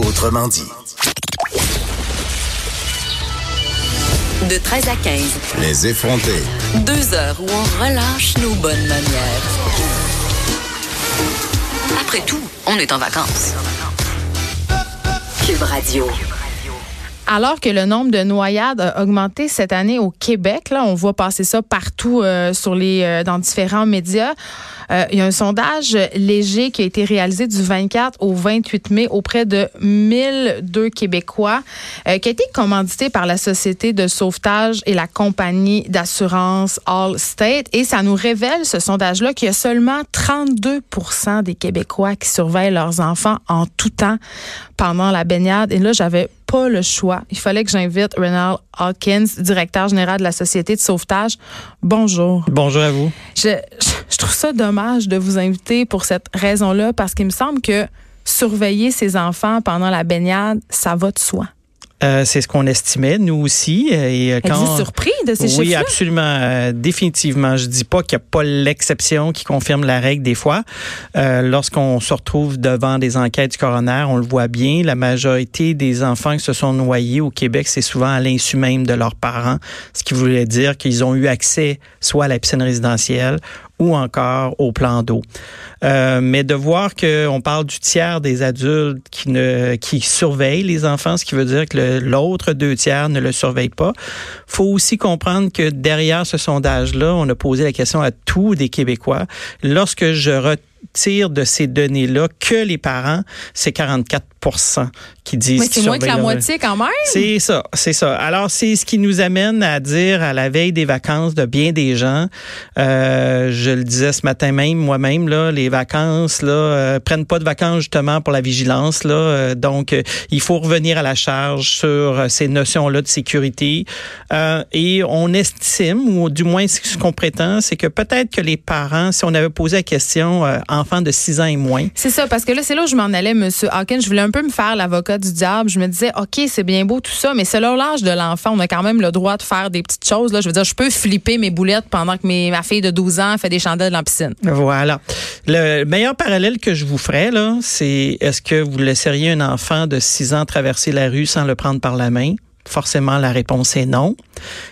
Autrement dit. De 13 à 15, Les effrontés. deux heures où on relâche nos bonnes manières. Après tout, on est en vacances. Cube Radio. Alors que le nombre de noyades a augmenté cette année au Québec, là, on voit passer ça partout euh, sur les, euh, dans différents médias. Euh, il y a un sondage léger qui a été réalisé du 24 au 28 mai auprès de 1002 Québécois, euh, qui a été commandité par la Société de sauvetage et la compagnie d'assurance Allstate. Et ça nous révèle, ce sondage-là, qu'il y a seulement 32% des Québécois qui surveillent leurs enfants en tout temps pendant la baignade. Et là, j'avais pas le choix. Il fallait que j'invite Renald Hawkins, directeur général de la Société de sauvetage. Bonjour. Bonjour à vous. Je, je, je trouve ça dommage de vous inviter pour cette raison-là, parce qu'il me semble que surveiller ses enfants pendant la baignade, ça va de soi. Euh, c'est ce qu'on estimait, nous aussi. euh, Et euh, Êtes-vous quand surpris de ces oui, chiffres-là? absolument, euh, définitivement. Je dis pas qu'il n'y a pas l'exception qui confirme la règle des fois. Euh, Lorsqu'on se retrouve devant des enquêtes du coroner, on le voit bien. La majorité des enfants qui se sont noyés au Québec, c'est souvent à l'insu même de leurs parents, ce qui voulait dire qu'ils ont eu accès soit à la piscine résidentielle ou encore au plan d'eau. Euh, mais de voir qu'on parle du tiers des adultes qui ne surveillent les enfants, ce qui veut dire que l'autre deux tiers ne le surveillent pas. faut aussi comprendre que derrière ce sondage-là, on a posé la question à tous des Québécois. Lorsque je retire de ces données-là que les parents, c'est 44 qui disent Mais c'est moins que la leur- moitié quand même. c'est ça, c'est ça. Alors, c'est ce qui nous amène à dire à la veille des vacances de bien des gens, euh, je le disais ce matin même, moi-même, là, les vacances, là, euh, prennent pas de vacances justement pour la vigilance, là. Euh, donc, il faut revenir à la charge sur ces notions-là de sécurité. Et on estime, ou du moins ce qu'on prétend, c'est que peut-être que les parents, si on avait posé la question, enfants de 6 ans et moins, C'est ça, parce que là, c'est là où je m'en allais, Monsieur Hawkins. Je voulais un me faire l'avocat du diable. Je me disais, OK, c'est bien beau tout ça, mais selon l'âge de l'enfant, on a quand même le droit de faire des petites choses. Je veux dire, je peux flipper mes boulettes pendant que mes, ma fille de 12 ans fait des chandelles dans la piscine. Voilà. Le meilleur parallèle que je vous ferais, c'est est-ce que vous laisseriez un enfant de 6 ans traverser la rue sans le prendre par la main? Forcément, la réponse est non.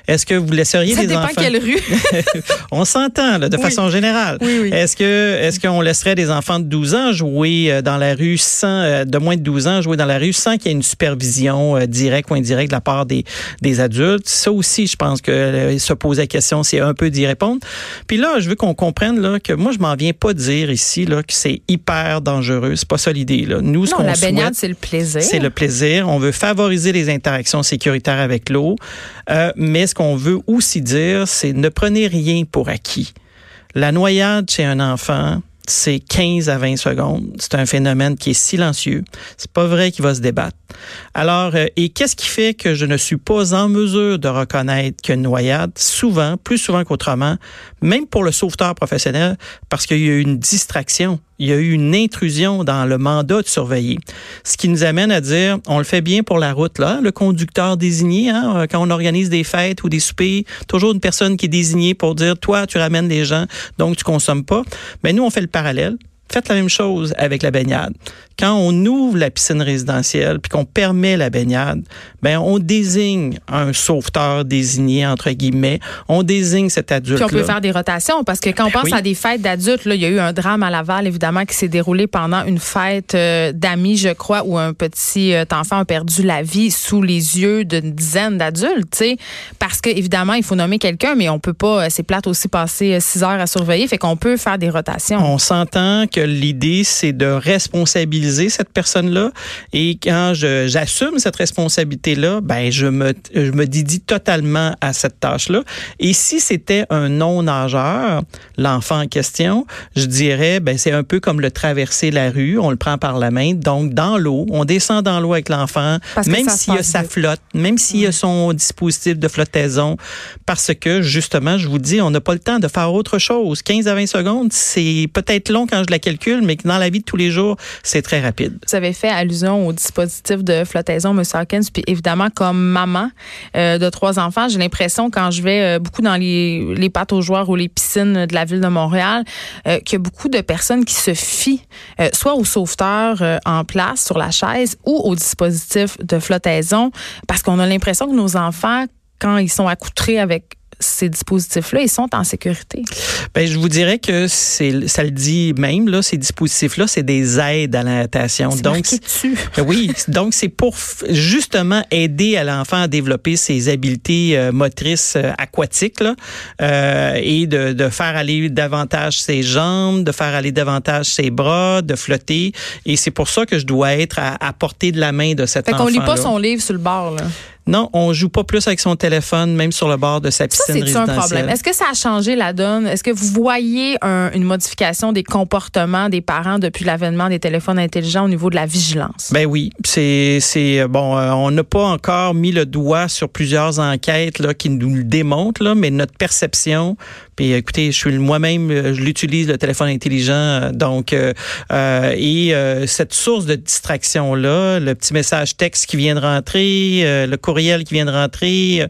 Est-ce que vous laisseriez Ça des dépend enfants... quelle rue. On s'entend, de Oui. façon générale. Oui, oui. Est-ce que, est-ce qu'on laisserait des enfants de 12 ans jouer euh, dans la rue sans, euh, de moins de 12 ans jouer dans la rue sans qu'il y ait une supervision euh, directe ou indirecte de la part des, des adultes? Ça aussi, je pense que se poser la question, c'est un peu d'y répondre. Puis là, je veux qu'on comprenne, là, que moi, je m'en viens pas dire ici, là, que c'est hyper dangereux. C'est pas ça l'idée, là. Nous, ce Non, la baignade, c'est le plaisir. c'est le plaisir. On veut favoriser les interactions sécuritaires avec l'eau. Euh, mais ce qu'on veut aussi dire, c'est ne prenez rien pour acquis. La noyade chez un enfant, c'est 15 à 20 secondes. C'est un phénomène qui est silencieux. C'est pas vrai qu'il va se débattre. Alors, euh, et qu'est-ce qui fait que je ne suis pas en mesure de reconnaître qu'une noyade, souvent, plus souvent qu'autrement, même pour le sauveteur professionnel, parce qu'il y a eu une distraction, il y a eu une intrusion dans le mandat de surveiller. Ce qui nous amène à dire, on le fait bien pour la route, là, le conducteur désigné, hein, euh, quand on organise des fêtes ou des soupers, toujours une personne qui est désignée pour dire, toi, tu ramènes les gens, donc tu consommes pas. Mais nous, on fait le parallèle. Faites la même chose avec la baignade. Quand on ouvre la piscine résidentielle puis qu'on permet la baignade, ben on désigne un sauveteur désigné entre guillemets. On désigne cet adulte. Puis on peut faire des rotations parce que quand on pense oui. à des fêtes d'adultes, là, il y a eu un drame à Laval, évidemment, qui s'est déroulé pendant une fête euh, d'amis, je crois, où un petit euh, enfant a perdu la vie sous les yeux d'une dizaine d'adultes, tu sais. Parce que, évidemment, il faut nommer quelqu'un, mais on peut pas, euh, c'est plate aussi passer six heures à surveiller, fait qu'on peut faire des rotations. On s'entend que l'idée, c'est de responsabiliser responsabiliser cette personne-là. Et quand j'assume cette responsabilité-là, ben je me, je me dédie totalement à cette tâche-là. Et si c'était un non-nageur, l'enfant en question, je dirais, ben c'est un peu comme le traverser la rue. On le prend par la main, donc dans l'eau. On descend dans l'eau avec l'enfant, même s'il y a sa flotte, même s'il y a son dispositif de flottaison, parce que justement, je vous dis, on n'a pas le temps de faire autre chose. 15 à 20 secondes, c'est peut-être long quand je la calcule, mais dans la vie de tous les jours, c'est très rapide. Vous avez fait allusion au dispositif de flottaison, M. Hawkins, puis évidemment, comme maman euh, de trois enfants, j'ai l'impression quand je vais euh, beaucoup dans les, les pâtes aux joueurs ou les piscines de la ville de Montréal, euh, qu'il y a beaucoup de personnes qui se fient euh, soit au sauveteur en place sur la chaise ou au dispositif de flottaison, parce qu'on a l'impression que nos enfants, quand ils sont accoutrés avec ces dispositifs-là, ils sont en sécurité. Ben, je vous dirais que c'est, ça le dit même là, ces dispositifs-là, c'est des aides à la natation. C'est Donc, dessus. oui, donc c'est pour justement aider à l'enfant à développer ses habiletés euh, motrices euh, aquatiques là, euh, et de, de faire aller davantage ses jambes, de faire aller davantage ses bras, de flotter. Et c'est pour ça que je dois être à, à portée de la main de cet Fait enfant. qu'on lit pas son livre sur le bord, là. Non, on joue pas plus avec son téléphone, même sur le bord de sa Ça, piscine c'est un problème? Est-ce que ça a changé la donne? Est-ce que vous voyez un- une modification des comportements des parents depuis l'avènement des téléphones intelligents au niveau de la vigilance? Ben oui, c'est c'est bon. euh, on n'a pas encore mis le doigt sur plusieurs enquêtes là qui nous le démontrent là, mais notre perception. Puis écoutez, je suis moi-même, euh, je l'utilise le téléphone intelligent, euh, donc euh, euh, et euh, cette source de distraction là, le petit message texte qui vient de rentrer, euh, le courriel qui vient de rentrer. euh,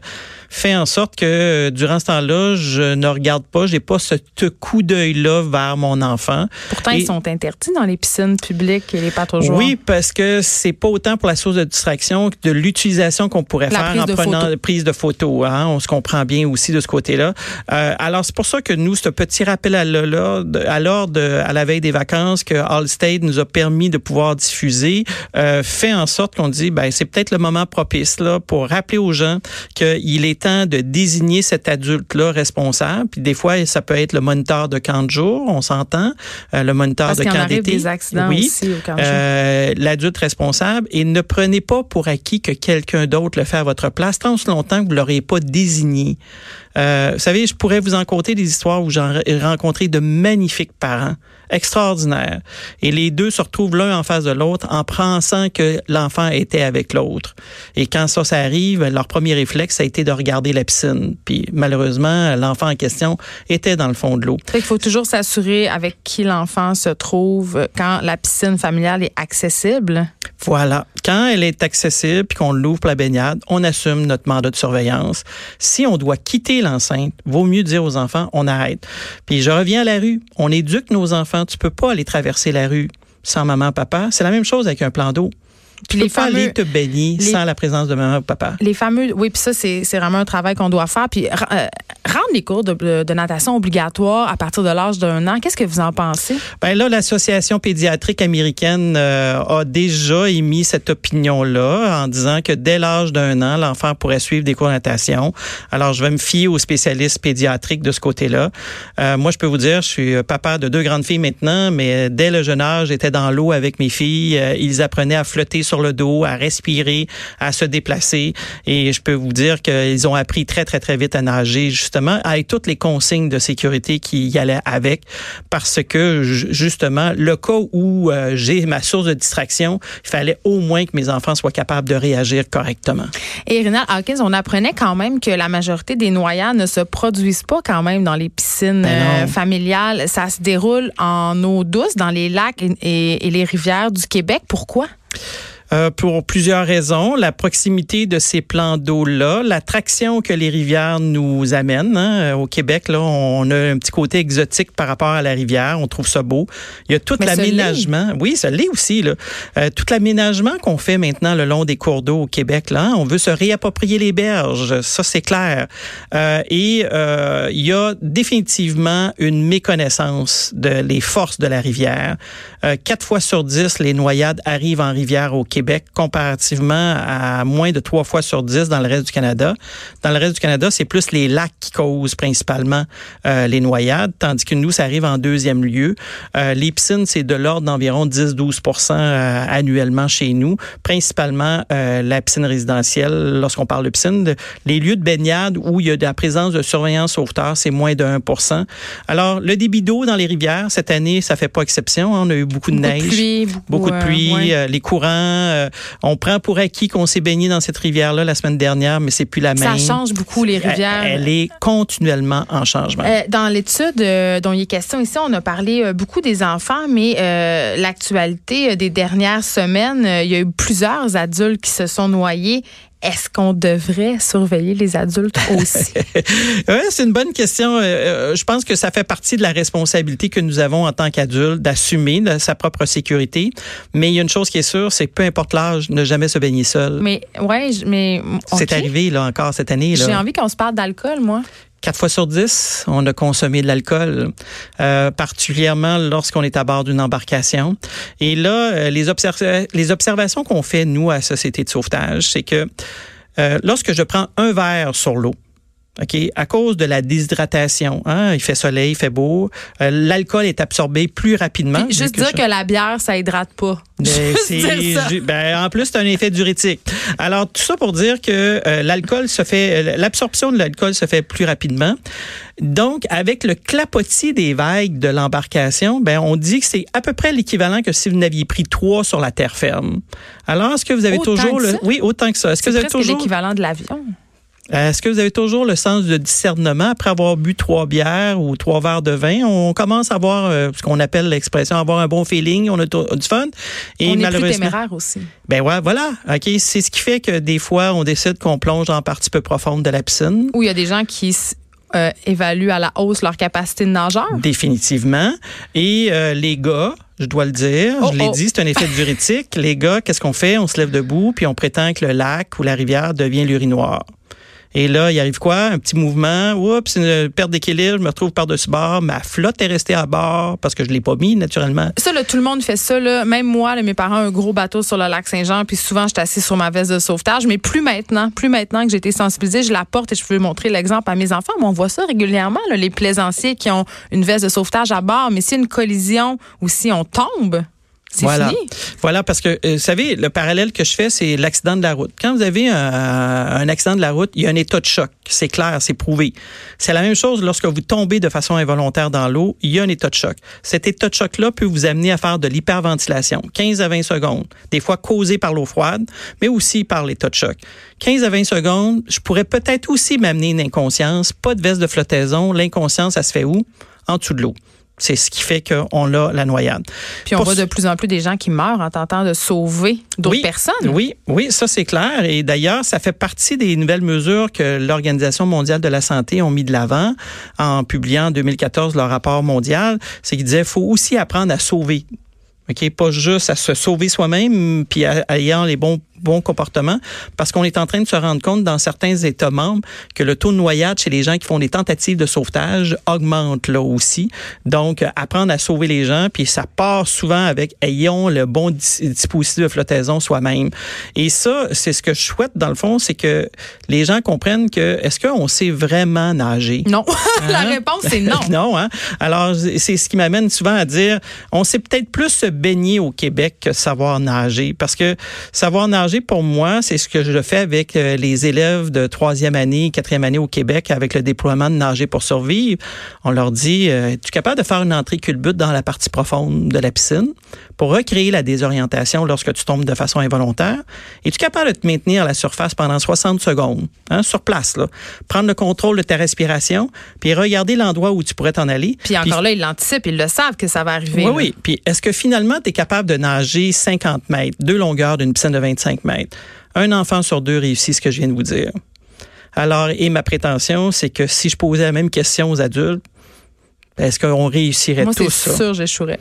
fait en sorte que euh, durant ce temps-là, je ne regarde pas, j'ai pas ce coup d'œil-là vers mon enfant. Pourtant, Et- ils sont interdits dans les piscines publiques et les joueurs. Oui, parce que c'est pas autant pour la source de distraction que de l'utilisation qu'on pourrait La faire en prenant photos. prise de photos. Hein? On se comprend bien aussi de ce côté-là. Euh, alors c'est pour ça que nous, ce petit rappel à l'ordre, à l'ordre à la veille des vacances que Allstate nous a permis de pouvoir diffuser, euh, fait en sorte qu'on dit, ben c'est peut-être le moment propice là pour rappeler aux gens qu'il est temps de désigner cet adulte-là responsable. Puis des fois, ça peut être le moniteur de camp de jour, on s'entend, euh, le moniteur Parce de qu'il y en camp arrive d'été. des accidents oui. aussi au camp de jour. Euh, l'adulte responsable et ne prenez pas pour acquis que quelqu'un d'autre le fait à votre place tant longtemps que vous l'aurez pas désigné. Euh, vous savez, je pourrais vous en conter des histoires où j'ai rencontré de magnifiques parents extraordinaires et les deux se retrouvent l'un en face de l'autre en pensant que l'enfant était avec l'autre. Et quand ça, ça arrive, leur premier réflexe, ça a été de regarder la piscine. Puis malheureusement, l'enfant en question était dans le fond de l'eau. Qu'il faut toujours s'assurer avec qui l'enfant se trouve quand la piscine familiale est accessible. Voilà. Quand elle est accessible puis qu'on l'ouvre pour la baignade, on assume notre mandat de surveillance. Si on doit quitter l'enceinte, vaut mieux dire aux enfants, on arrête. Puis je reviens à la rue. On éduque nos enfants. Tu peux pas aller traverser la rue sans maman, papa. C'est la même chose avec un plan d'eau. Puis les fameux- aller te baigner les- sans la présence de maman ou papa. Les fameux, oui, puis ça, c'est vraiment un travail qu'on doit faire. Puis euh, rendre les cours de, natation obligatoires à partir de l'âge d'un an, qu'est-ce que vous en pensez? Ben là, l'association pédiatrique américaine euh, a déjà émis cette opinion-là en disant que dès l'âge d'un an, l'enfant pourrait suivre des cours de natation. Alors, je vais me fier aux spécialistes pédiatriques de ce côté-là. Euh, moi, je peux vous dire, je suis papa de deux grandes filles maintenant, mais dès le jeune âge, j'étais dans l'eau avec mes filles. Ils apprenaient à flotter sur le dos, à respirer, à se déplacer. Et je peux vous dire qu'ils ont appris très, très, très vite à nager, justement, avec toutes les consignes de sécurité qui y allaient avec, parce que, ju- justement, le cas où euh, j'ai ma source de distraction, il fallait au moins que mes enfants soient capables de réagir correctement. Et Rinald Hawkins, on apprenait quand même que la majorité des noyades ne se produisent pas quand même dans les piscines Ben euh, familiales. Ça se déroule en eau douce dans les lacs et, et- et les rivières du Québec. Pourquoi? Euh, pour plusieurs raisons. La proximité de ces plans d'eau-là, l'attraction que les rivières nous amènent. hein. Euh, Au Québec, là, on a un petit côté exotique par rapport à la rivière. On trouve ça beau. Il y a tout l'aménagement. Oui, ça l'est aussi. Là. Euh, tout l'aménagement qu'on fait maintenant le long des cours d'eau au Québec. Là, hein. on veut se réapproprier les berges. Ça, c'est clair. Euh, et euh, il y a définitivement une méconnaissance de les forces de la rivière. Euh, quatre fois sur dix, les noyades arrivent en rivière au Québec. Québec comparativement à moins de trois fois sur dix dans le reste du Canada. Dans le reste du Canada, c'est plus les lacs qui causent principalement euh, les noyades, tandis que nous, ça arrive en deuxième lieu. Euh, les piscines, c'est de l'ordre d'environ 10-12% euh, annuellement chez nous, principalement euh, la piscine résidentielle. Lorsqu'on parle de piscine, les lieux de baignade où il y a de la présence de surveillance sauveteur, c'est moins de 1% Alors, le débit d'eau dans les rivières, cette année, ça fait pas exception. Hein. On a eu beaucoup de Beaucoup de neige. pluie, Beaucoup de euh, pluie, ouais. les courants. Euh, on prend pour acquis qu'on s'est baigné dans cette rivière-là la semaine dernière, mais c'est plus la Ça même. change beaucoup les rivières. Elle, est continuellement en changement. Euh, dans l'étude euh, dont il est question ici, on a parlé beaucoup des enfants, mais l'actualité des dernières semaines, il y a eu plusieurs adultes qui se sont noyés. Est-ce qu'on devrait surveiller les adultes aussi? Ouais, c'est une bonne question. Euh, euh, je pense que ça fait partie de la responsabilité que nous avons en tant qu'adultes d'assumer sa propre sécurité. Mais il y a une chose qui est sûre, c'est que peu importe l'âge, ne jamais se baigner seul. mais ouais, mais C'est arrivé là encore cette année. J'ai envie qu'on se parle d'alcool, moi. Quatre fois sur dix, on a consommé de l'alcool, euh, particulièrement lorsqu'on est à bord d'une embarcation. Et là, euh, les, observa- les observations qu'on fait, nous, à Société de sauvetage, c'est que euh, lorsque je prends un verre sur l'eau, OK, à cause de la déshydratation, hein, il fait soleil, il fait beau, euh, l'alcool est absorbé plus rapidement. Puis juste que dire je- que la bière, ça hydrate pas. ben, Juste c'est- dire ça. ju- ben, en plus, c'est un effet diurétique. Alors, tout ça pour dire que euh, l'alcool se fait, euh, l'absorption de l'alcool se fait plus rapidement. Donc, avec le clapotis des vagues de l'embarcation, ben, on dit que c'est à peu près l'équivalent que si vous n'aviez pris trois sur la terre ferme. Alors, est-ce que vous avez Autant toujours le, oui, autant que ça. Est-ce que vous avez toujours, l'équivalent de l'avion. Est-ce que vous avez toujours le sens de discernement après avoir bu trois bières ou trois verres de vin? On commence à avoir euh, ce qu'on appelle l'expression avoir un bon feeling, on a du fun. Et on est plus malheureusement, téméraire aussi. ben ouais, voilà. OK, c'est ce qui fait que des fois on décide qu'on plonge dans la partie peu profonde de la piscine. Où il y a des gens qui euh, évaluent à la hausse leur capacité de nageur. Définitivement. Et euh, les gars, je dois le dire, Oh, je l'ai oh. dit, c'est un effet diurétique. Les gars, qu'est-ce qu'on fait? On se lève debout, puis on prétend que le lac ou la rivière devient l'urinoir. Et là, il arrive quoi? Un petit mouvement. Oups, une perte d'équilibre. Je me retrouve par-dessus bord. Ma flotte est restée à bord parce que je l'ai pas mis, naturellement. Ça, là, tout le monde fait ça. Là. Même moi, là, mes parents ont un gros bateau sur le lac Saint-Jean, puis souvent, je suis sur ma veste de sauvetage. Mais plus maintenant, plus maintenant que j'ai été sensibilisée, je la porte et je peux montrer l'exemple à mes enfants. Mais on voit ça régulièrement, là, les plaisanciers qui ont une veste de sauvetage à bord. Mais a une collision ou si on tombe, voilà. fini. Voilà, parce que, euh, vous savez, le parallèle que je fais, c'est l'accident de la route. Quand vous avez un, un accident de la route, il y a un état de choc. C'est clair, c'est prouvé. C'est la même chose lorsque vous tombez de façon involontaire dans l'eau, il y a un état de choc. Cet état de choc-là peut vous amener à faire de l'hyperventilation, 15 à 20 secondes, des fois causé par l'eau froide, mais aussi par l'état de choc. 15 à 20 secondes, je pourrais peut-être aussi m'amener une inconscience, pas de veste de flottaison. L'inconscience, ça se fait où? En dessous de l'eau. C'est ce qui fait qu'on a la noyade. Puis on Pour voit de plus en plus des gens qui meurent en tentant de sauver d'autres Oui, personnes. Oui, oui, ça c'est clair. Et d'ailleurs, ça fait partie des nouvelles mesures que l'Organisation mondiale de la santé ont mis de l'avant en publiant en 2014 leur rapport mondial. C'est qu'ils disaient faut aussi apprendre à sauver. OK, pas juste à se sauver soi-même puis à- ayant les bons bons comportements parce qu'on est en train de se rendre compte dans certains États membres que le taux de noyade chez les gens qui font des tentatives de sauvetage augmente là aussi. Donc, euh, apprendre à sauver les gens, puis ça part souvent avec ayons le bon dis- dispositif de flottaison soi-même. Et ça, c'est ce que je souhaite dans le fond, c'est que les gens comprennent que est-ce qu'on sait vraiment nager? Non. la Hein? réponse, c'est non. non, hein? Alors, c'est ce qui m'amène souvent à dire, on sait peut-être plus se baigner au Québec que savoir nager. Parce que savoir nager, pour moi, c'est ce que je fais avec euh, les élèves de troisième année, quatrième année au Québec avec le déploiement de Nager pour survivre. On leur dit, euh, es-tu capable de faire une entrée culbute dans la partie profonde de la piscine? Pour recréer la désorientation lorsque tu tombes de façon involontaire? Es-tu capable de te maintenir à la surface pendant 60 secondes, hein, sur place, là? Prendre le contrôle de ta respiration, puis regarder l'endroit où tu pourrais t'en aller. Puis encore là, ils l'anticipent, ils le savent que ça va arriver. Oui, là. oui. Puis est-ce que finalement, tu es capable de nager 50 mètres, deux longueurs d'une piscine de 25 mètres? Un enfant sur deux réussit ce que je viens de vous dire. Alors, et ma prétention, c'est que si je posais la même question aux adultes, Est-ce qu'on réussirait Moi, tous ça? sûr, j'échouerais.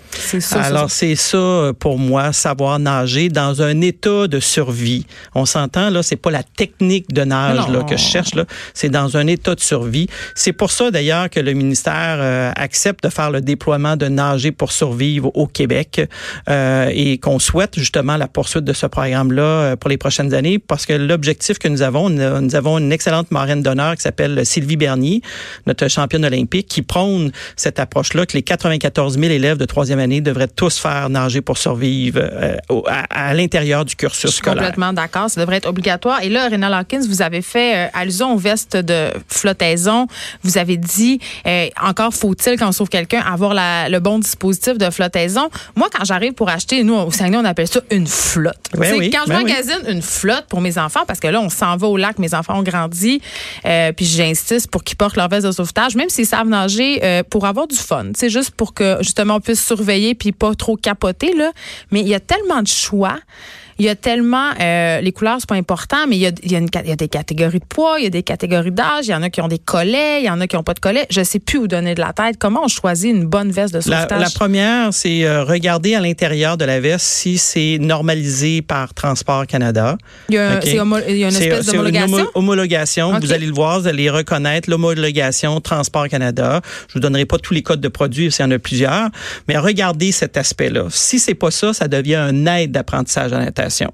Alors, c'est ça euh, pour moi, savoir nager dans un état de survie. On s'entend, là, c'est pas la technique de nage là, que je cherche, là, c'est dans un état de survie. C'est pour ça, d'ailleurs, que le ministère euh, accepte de faire le déploiement de nager pour survivre au Québec euh, et qu'on souhaite justement la poursuite de ce programme-là euh, pour les prochaines années parce que l'objectif que nous avons, nous nous avons une excellente marraine d'honneur qui s'appelle Sylvie Bernier, notre championne olympique, qui prône cette approche-là que les 94 000 élèves de troisième année devraient tous faire nager pour survivre euh, à, à l'intérieur du cursus Je suis scolaire. complètement d'accord. Ça devrait être obligatoire. Et là, Rénal Hawkins, vous avez fait euh, allusion aux vestes de flottaison. Vous avez dit, euh, encore faut-il, quand on sauve quelqu'un, avoir la- le bon dispositif de flottaison. Moi, quand j'arrive pour acheter, nous, au Saguenay, on appelle ça une flotte. Sais, oui, quand je ben oui. magasine une flotte pour mes enfants, parce que là, on s'en va au lac, mes enfants ont grandi, puis j'insiste pour qu'ils portent leur veste de sauvetage, même s'ils savent nager, pour avoir du fun. C'est juste pour que, justement, on puisse surveiller puis pas trop capoter, là. Mais il y a tellement de choix. Il y a tellement, euh, les couleurs, c'est pas important, mais il y, a, il, y a une ca- il y a des catégories de poids, il y a des catégories d'âge, il y en a qui ont des collets, il y en a qui ont pas de collets. Je sais plus où donner de la tête. Comment on choisit une bonne veste de La, sauvetage? la première, c'est euh, regarder à l'intérieur de la veste si c'est normalisé par Transport Canada. il y a, un- OK. c'est homo- il y a une espèce une d'homologation? homo- homologation. Vous allez le voir, vous allez reconnaître l'homologation Transport Canada. Je vous donnerai pas tous les codes de produits, s'il y en a plusieurs, mais regardez cet aspect-là. Si c'est pas ça, ça devient un aide d'apprentissage à la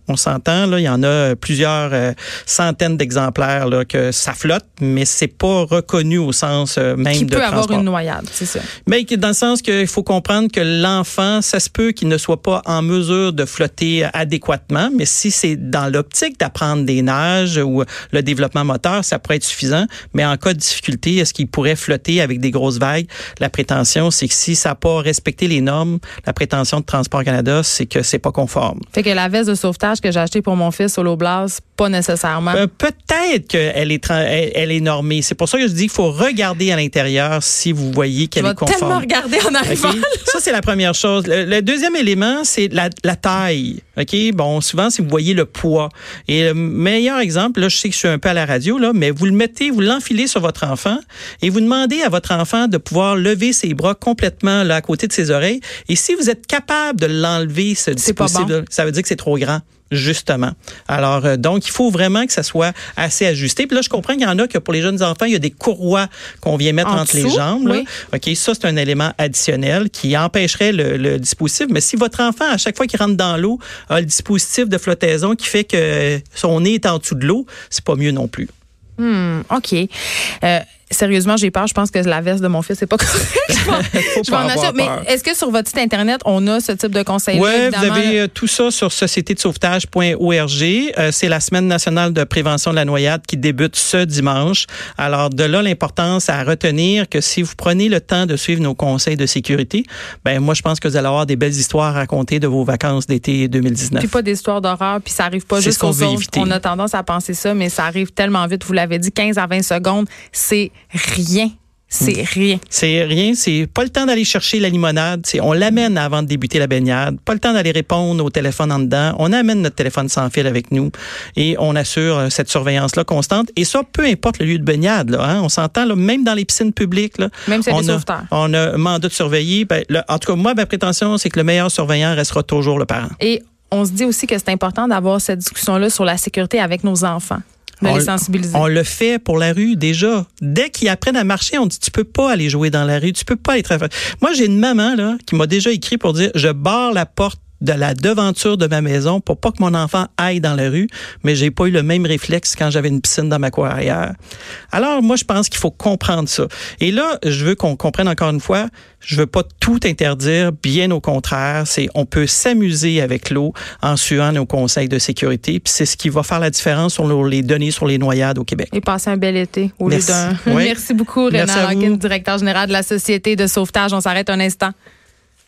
On s'entend, là, il y en a plusieurs euh, centaines d'exemplaires là, que ça flotte, mais c'est pas reconnu au sens euh, même qui de peut avoir transport. une noyade, c'est ça. Mais dans le sens qu'il faut comprendre que l'enfant, ça se peut qu'il ne soit pas en mesure de flotter adéquatement, mais si c'est dans l'optique d'apprendre des nages ou le développement moteur, ça pourrait être suffisant. Mais en cas de difficulté, est-ce qu'il pourrait flotter avec des grosses vagues? La prétention, c'est que si ça n'a pas respecté les normes, la prétention de Transport Canada, c'est que c'est pas conforme. Fait que la veste de sauvetage que j'ai achetée pour mon fils au Blas, pas nécessairement. Euh, Peut-être qu'elle est, tra- elle, elle est normée. C'est pour ça que je dis qu'il faut regarder à l'intérieur si vous voyez qu'elle est conforme. tellement regarder en arrivant. Ça, c'est la première chose. Le, le deuxième élément, c'est la, la taille. OK? Bon, souvent, si vous voyez le poids. Et le meilleur exemple, là, je sais que je suis un peu à la radio, là, mais vous le mettez, vous l'enfilez sur votre enfant et vous demandez à votre enfant de pouvoir lever ses bras complètement là, à côté de ses oreilles. Et si vous êtes capable de l'enlever, ce dispositif, bon. ça veut dire que c'est trop grand. Justement. Alors, euh, donc, il faut vraiment que ça soit assez ajusté. Puis là, je comprends qu'il y en a que pour les jeunes enfants, il y a des courroies qu'on vient mettre En entre les jambes. là. oui. OK, ça, c'est un élément additionnel qui empêcherait le, le dispositif. Mais si votre enfant, à chaque fois qu'il rentre dans l'eau, a le dispositif de flottaison qui fait que son nez est en dessous de l'eau, c'est pas mieux non plus. Hmm, OK. Euh, sérieusement, j'ai peur. Je pense que la veste de mon fils n'est pas correcte. Je vais- en acheter. Mais est-ce que sur votre site Internet, on a ce type de conseils Oui, vous avez euh, tout ça sur société-de-sauvetage.org. Euh, c'est la semaine nationale de prévention de la noyade qui débute ce dimanche. Alors, de là, l'importance à retenir que si vous prenez le temps de suivre nos conseils de sécurité, ben moi, je pense que vous allez avoir des belles histoires à raconter de vos vacances d'été 2019. Puis pas d'histoires d'horreur, puis ça arrive pas C'est juste qu'on. On a tendance à penser ça, mais ça arrive tellement vite. Vous l'avez dit, 15 à 20 secondes, c'est rien. C'est Hmm. rien. C'est rien, c'est pas le temps d'aller chercher la limonade, on l'amène avant de débuter la baignade, pas le temps d'aller répondre au téléphone en dedans, on amène notre téléphone sans fil avec nous et on assure euh, cette surveillance là constante et ça peu importe le lieu de baignade là, hein, on s'entend même dans les piscines publiques là, Même si on a, on a un mandat de surveiller, ben, le- en tout cas moi ma prétention c'est que le meilleur surveillant restera toujours le parent. Et on se dit aussi que c'est important d'avoir cette discussion-là sur la sécurité avec nos enfants, de On- les sensibiliser. On le fait pour la rue déjà. Dès qu'ils apprennent à marcher, on dit tu peux pas aller jouer dans la rue, tu peux pas être. Moi, j'ai une maman là qui m'a déjà écrit pour dire je barre la porte de la devanture de ma maison pour pas que mon enfant aille dans la rue, mais j'ai pas eu le même réflexe quand j'avais une piscine dans ma cour arrière. Alors moi je pense qu'il faut comprendre ça. Et là, je veux qu'on comprenne encore une fois, je veux pas tout interdire, bien au contraire, c'est on peut s'amuser avec l'eau en suivant nos conseils de sécurité, puis c'est ce qui va faire la différence sur les données sur les noyades au Québec. Et passer un bel été au Merci. lieu d'un. Oui. Merci beaucoup, Rénal directeur général de la Société de sauvetage. On s'arrête un instant.